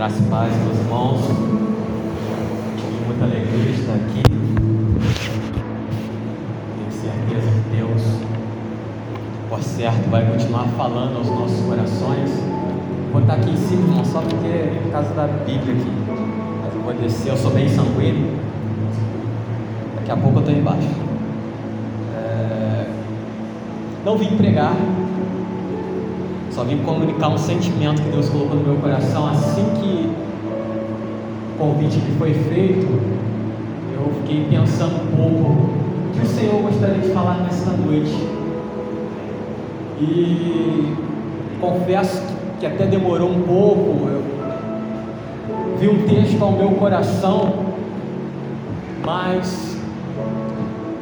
Graça e paz, meus irmãos. Muita alegria estar aqui. Tenho certeza que Deus, por certo, vai continuar falando aos nossos corações. Vou estar aqui em cima, irmão, só porque é por causa da Bíblia aqui. Mas eu vou descer, eu sou bem sanguíneo. Daqui a pouco eu estou embaixo. É... Não vim pregar, só vim comunicar um sentimento que Deus colocou no meu coração assim que o convite que foi feito. Eu fiquei pensando um pouco o que o Senhor gostaria de falar nesta noite. E confesso que até demorou um pouco. Eu vi um texto ao meu coração, mas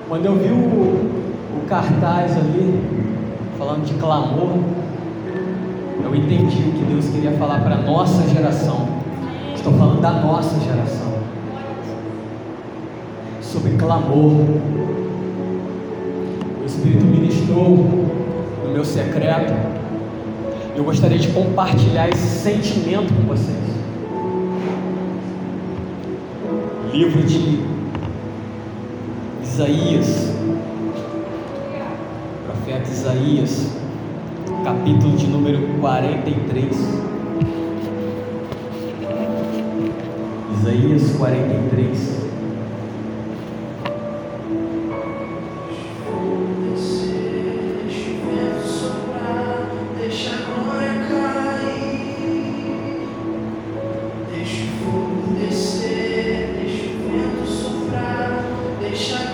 quando eu vi o, o cartaz ali, falando de clamor, eu entendi o que Deus queria falar para a nossa geração. Estou falando da nossa geração. Sobre clamor. O Espírito ministrou no meu secreto. Eu gostaria de compartilhar esse sentimento com vocês. Livro de Isaías, profeta Isaías capítulo de número 43. Isaías 43. Os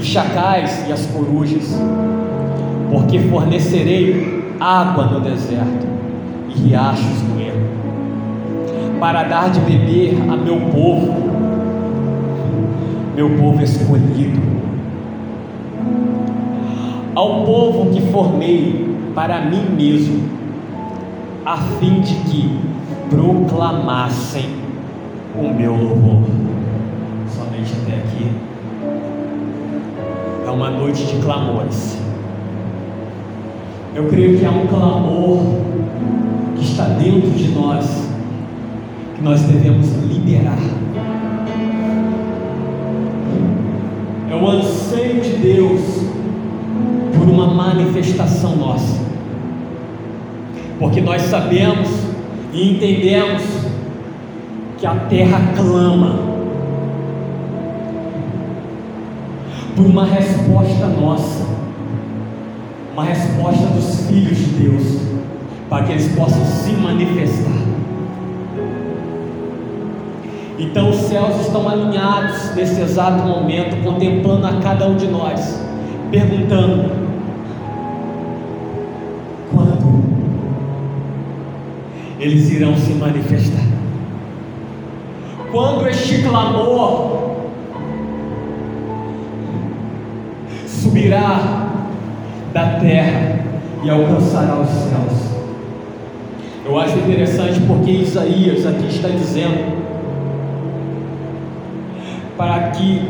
os chacais e as corujas, porque fornecerei água no deserto e riachos no ermo, para dar de beber a meu povo, meu povo escolhido, ao povo que formei para mim mesmo, a fim de que proclamassem o meu louvor. Somente até aqui. É uma noite de clamores. Eu creio que há um clamor que está dentro de nós, que nós devemos liberar. É o anseio de Deus por uma manifestação nossa. Porque nós sabemos e entendemos que a terra clama por uma resposta nossa, uma resposta dos filhos de Deus, para que eles possam se manifestar. Então os céus estão alinhados nesse exato momento, contemplando a cada um de nós, perguntando: quando eles irão se manifestar? Quando este clamor subirá da terra e alcançará os céus. Eu acho interessante porque Isaías aqui está dizendo para que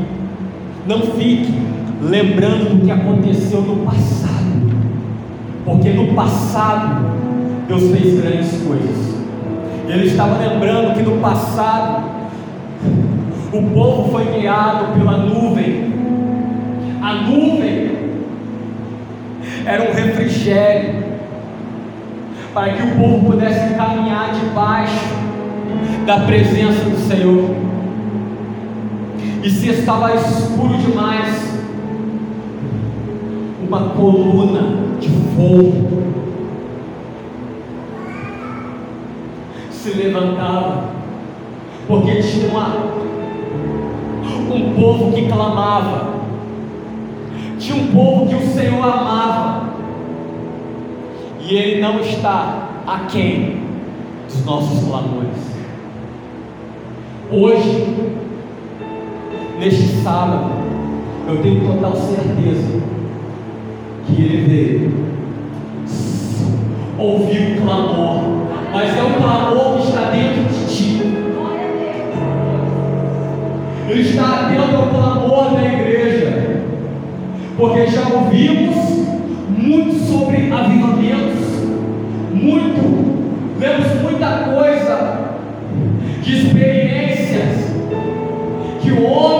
não fique lembrando do que aconteceu no passado, porque no passado Deus fez grandes coisas. Ele estava lembrando que no passado o povo foi guiado pela nuvem. A nuvem era um refrigério para que o povo pudesse caminhar debaixo da presença do Senhor. E se estava escuro demais, uma coluna de fogo se levantava, porque tinha uma, um povo que clamava, tinha um povo que o Senhor amava, e Ele não está aquém dos nossos clamores. Hoje, neste sábado, eu tenho total certeza que Ele veio, ouviu o clamor, mas é o clamor que está dentro de ti. Ele está atento ao clamor da igreja, porque já ouvimos muito sobre avivamentos, muito, vemos muita coisa de experiências que homens poderosos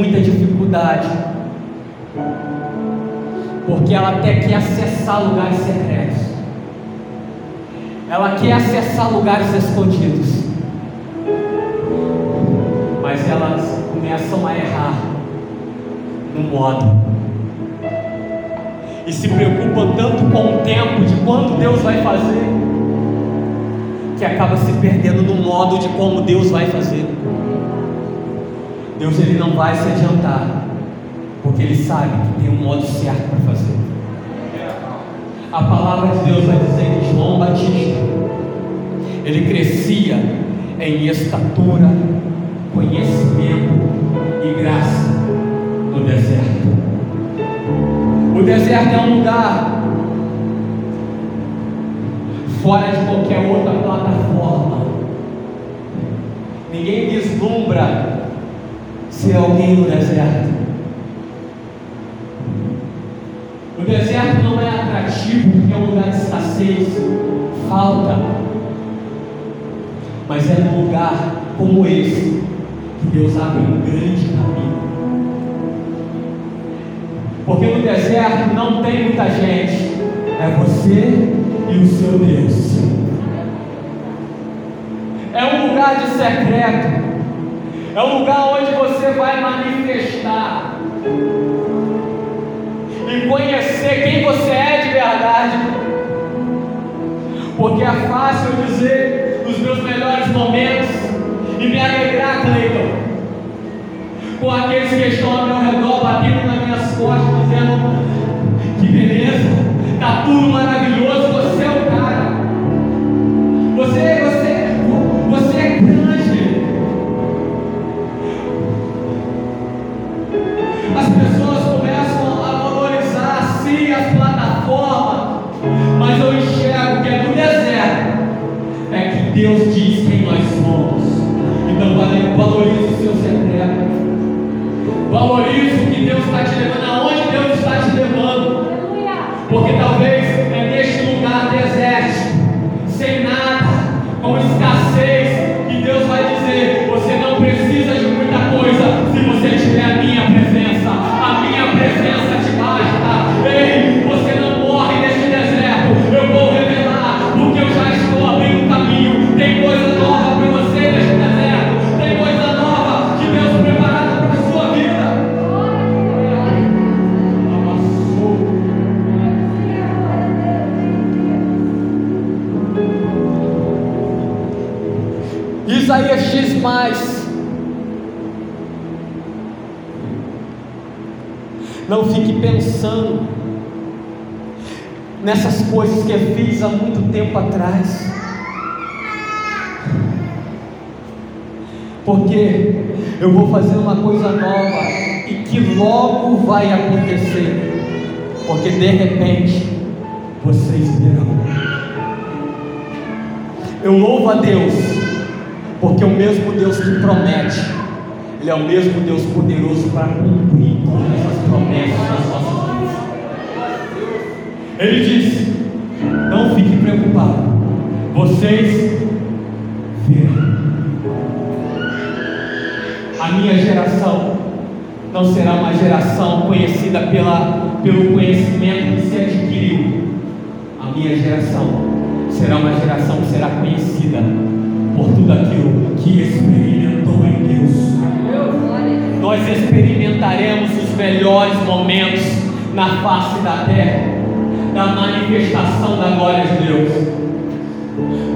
muita dificuldade, porque ela até quer acessar lugares secretos, ela quer acessar lugares escondidos. Mas elas começam a errar no modo. E se preocupam tanto com o tempo de quando Deus vai fazer que acaba se perdendo no modo de como Deus vai fazer. Deus ele não vai se adiantar porque ele sabe que tem um modo certo para fazer. A palavra de Deus vai dizer que João Batista ele crescia em estatura, conhecimento e graça no deserto. O deserto é um lugar fora de qualquer outra plataforma. Ninguém vislumbra ser alguém no deserto. O deserto não é atrativo porque é um lugar de escassez, falta. Mas é num lugar como esse que Deus abre um grande caminho. Porque no deserto não tem muita gente, é você e o seu Deus. É um lugar de secreto, é um lugar onde você vai manifestar e conhecer quem você é de verdade. Porque é fácil dizer os meus melhores momentos e me alegrar, Cleiton, com aqueles que estão ao meu redor, batendo nas minhas costas, dizendo: que beleza, está tudo maravilhoso, é o mesmo Deus poderoso para cumprir todas as promessas das nossas vidas. Ele disse: Não fique preocupado, vocês verão. A minha geração não será uma geração conhecida pela, pelo conhecimento que se adquiriu. A minha geração será uma geração que será conhecida por tudo aquilo que experimentou em Deus. Nós experimentaremos os melhores momentos na face da terra, da manifestação da glória de Deus.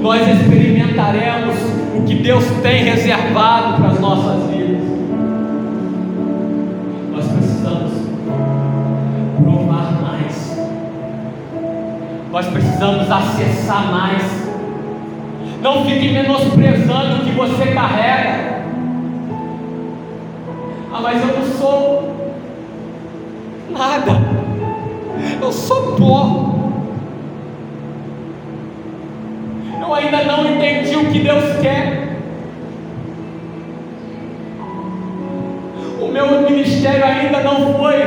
Nós experimentaremos o que Deus tem reservado para as nossas vidas. Nós precisamos provar mais. Nós precisamos acessar mais. Não fique menosprezando o que você carrega. Ah, mas eu não sou nada. Eu sou pó. Eu ainda não entendi o que Deus quer. O meu ministério ainda não foi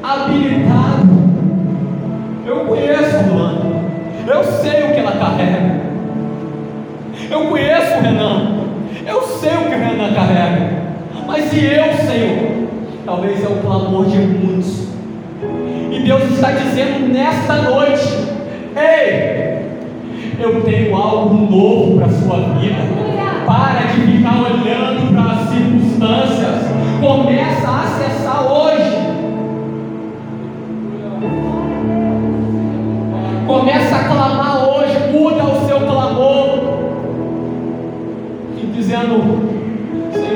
habilitado. Eu conheço Luana. Eu sei o que ela carrega. Eu conheço o Renan. Eu sei o que o Renan carrega. Mas e eu, Senhor? Talvez é o clamor de muitos. E Deus está dizendo nesta noite: Ei, eu tenho algo novo para a sua vida. Para de ficar olhando para as circunstâncias. Começa a acessar hoje. Começa a clamar hoje. Muda o seu clamor. E dizendo: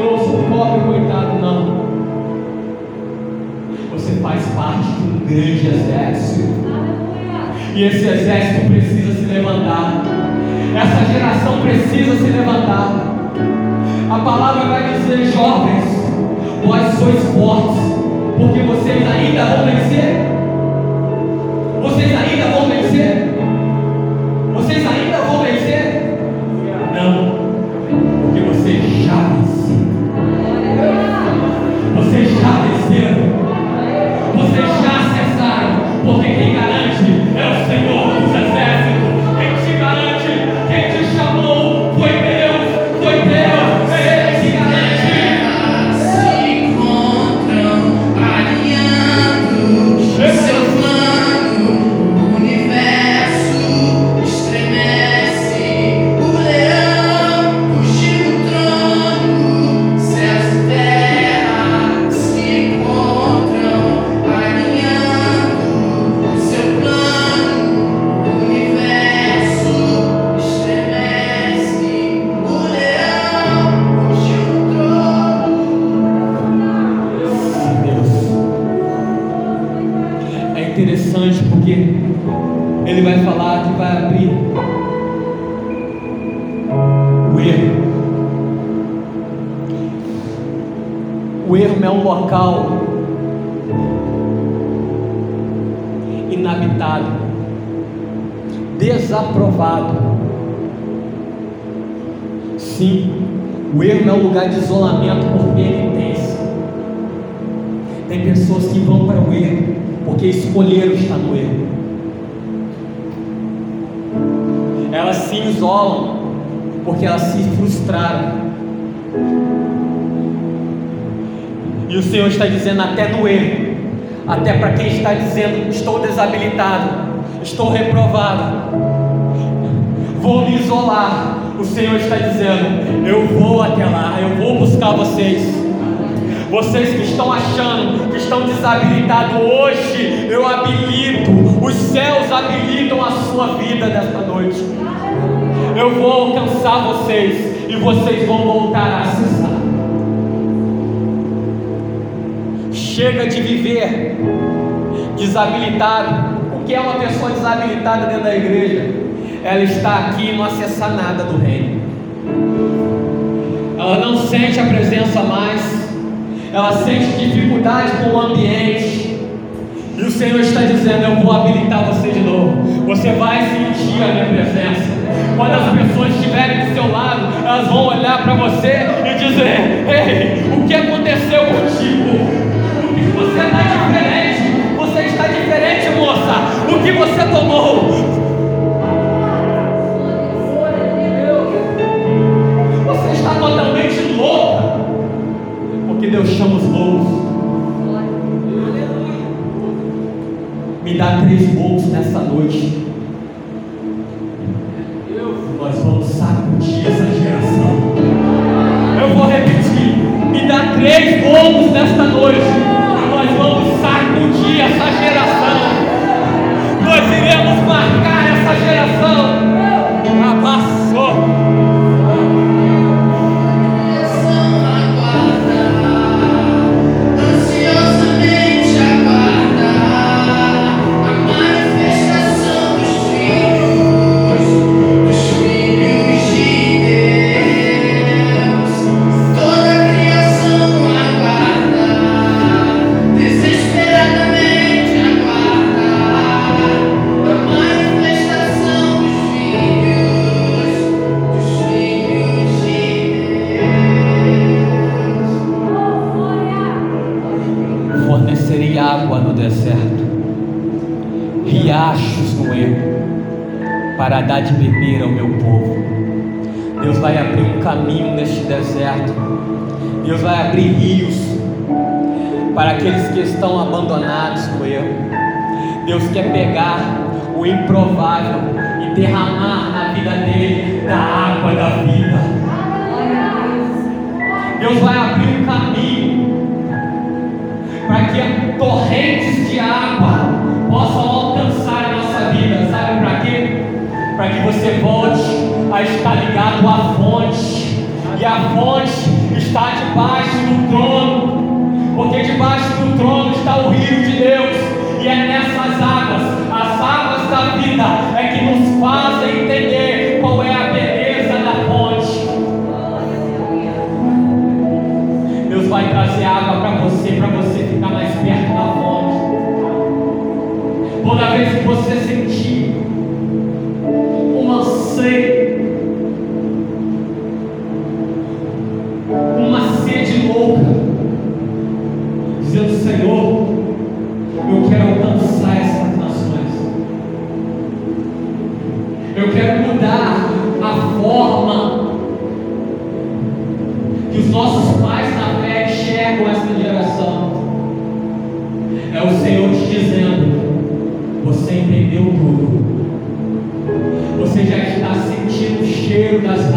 Eu sou pobre, coitado, não. Você faz parte de um grande exército. E esse exército precisa se levantar. Essa geração precisa se levantar. A palavra vai dizer, jovens, vós sois fortes. Porque vocês ainda vão vencer. Vocês ainda vão vencer. Vocês ainda vão vencer. E o Senhor está dizendo até no erro, até para quem está dizendo estou desabilitado, estou reprovado, vou me isolar. O Senhor está dizendo: eu vou até lá, eu vou buscar vocês. Vocês que estão achando que estão desabilitados hoje, eu habilito, os céus habilitam a sua vida nesta noite. Eu vou alcançar vocês e vocês vão voltar a acessar. Chega de viver desabilitado. O que é uma pessoa desabilitada dentro da igreja? Ela está aqui e não acessa nada do reino. Ela não sente a presença mais ela sente dificuldade com o ambiente. E o Senhor está dizendo: Eu vou habilitar você de novo. Você vai sentir a minha presença. Quando as pessoas estiverem do seu lado, elas vão olhar para você e dizer: Ei, o que aconteceu contigo? Você está diferente? Você está diferente, moça. O que você tomou? Você está totalmente louca. Porque Deus chama os loucos. Me dá três bons nessa noite. A estar ligado à fonte. Os nossos pais na fé enxergam esta geração. É o Senhor te dizendo: Você entendeu tudo. Você já está sentindo o cheiro das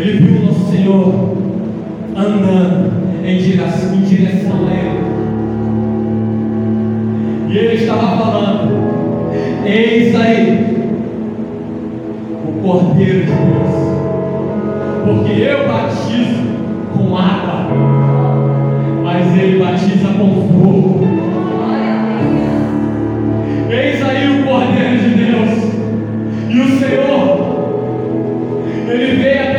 Ele viu o nosso Senhor andando em direção, em direção a ele. E ele estava falando: Eis aí o Cordeiro de Deus. Porque eu batizo com água, mas ele batiza com fogo. Eis aí o Cordeiro de Deus. E o Senhor, ele veio até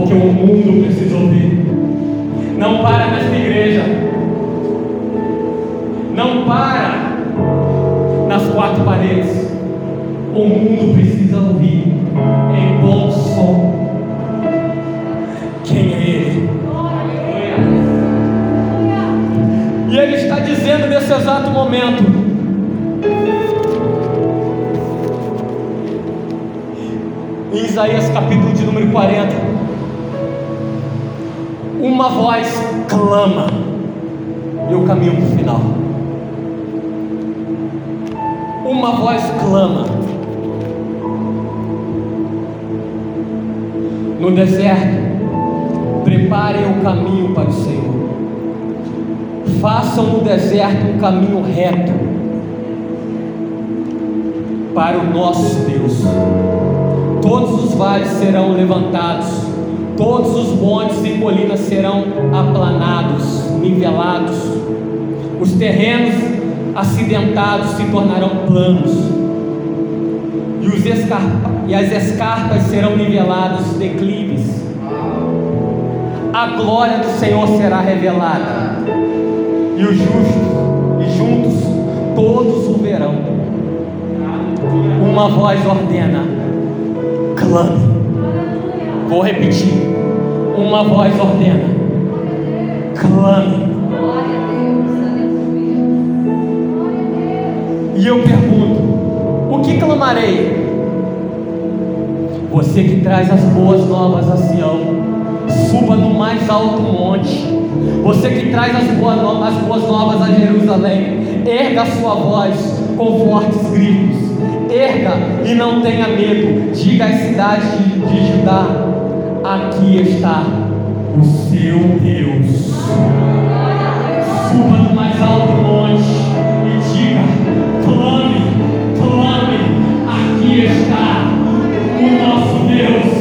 porque o mundo precisa ouvir. Não para nesta igreja. Não para nas quatro paredes. O mundo precisa ouvir em bom som. Quem é Ele? E Ele está dizendo nesse exato momento: em Isaías capítulo de número 40 uma voz clama, e eu caminho para o final. Uma voz clama. No deserto, preparem o caminho para o Senhor. Façam no deserto um caminho reto para o nosso Deus. Todos os vales serão levantados todos os montes e colinas serão aplanados, nivelados, os terrenos acidentados se tornarão planos, e, os escarpa, e as escarpas serão niveladas, declives. A glória do Senhor será revelada, e os justos, e juntos todos o verão. Uma voz ordena: clame. Vou repetir. Uma voz ordena: clame. E eu pergunto: o que clamarei? Você que traz as boas novas a Sião, suba no mais alto monte. Você que traz as boas, as boas novas a Jerusalém, erga a sua voz com fortes gritos. Erga e não tenha medo. Diga às cidades de, de Judá: aqui está o seu Deus. Suba no mais alto monte e diga: clame, clame, aqui está o nosso Deus.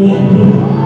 Corpo.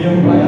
E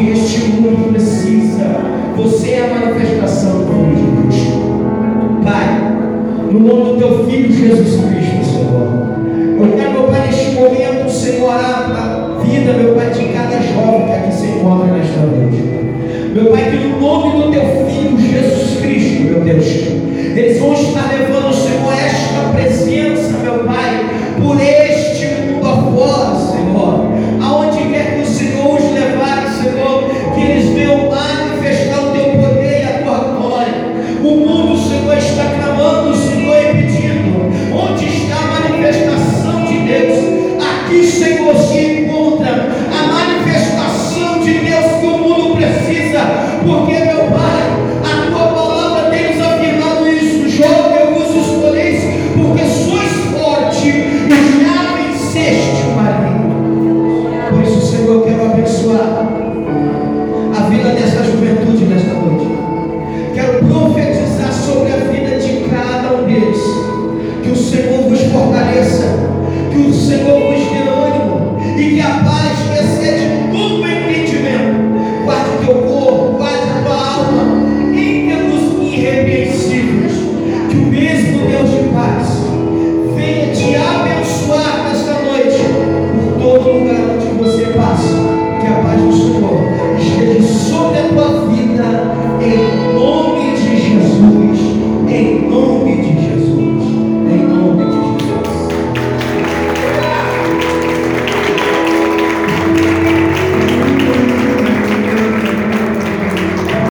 que este mundo precisa. Você é a manifestação do Filho de Deus. Pai, no nome do teu Filho Jesus Cristo, Senhor. Eu quero, meu Pai, neste momento, Senhor, a vida, meu Pai, de cada jovem que aqui se encontra nesta noite. Meu Pai, que no nome do teu Filho Jesus Cristo, meu Deus, eles vão estar levando o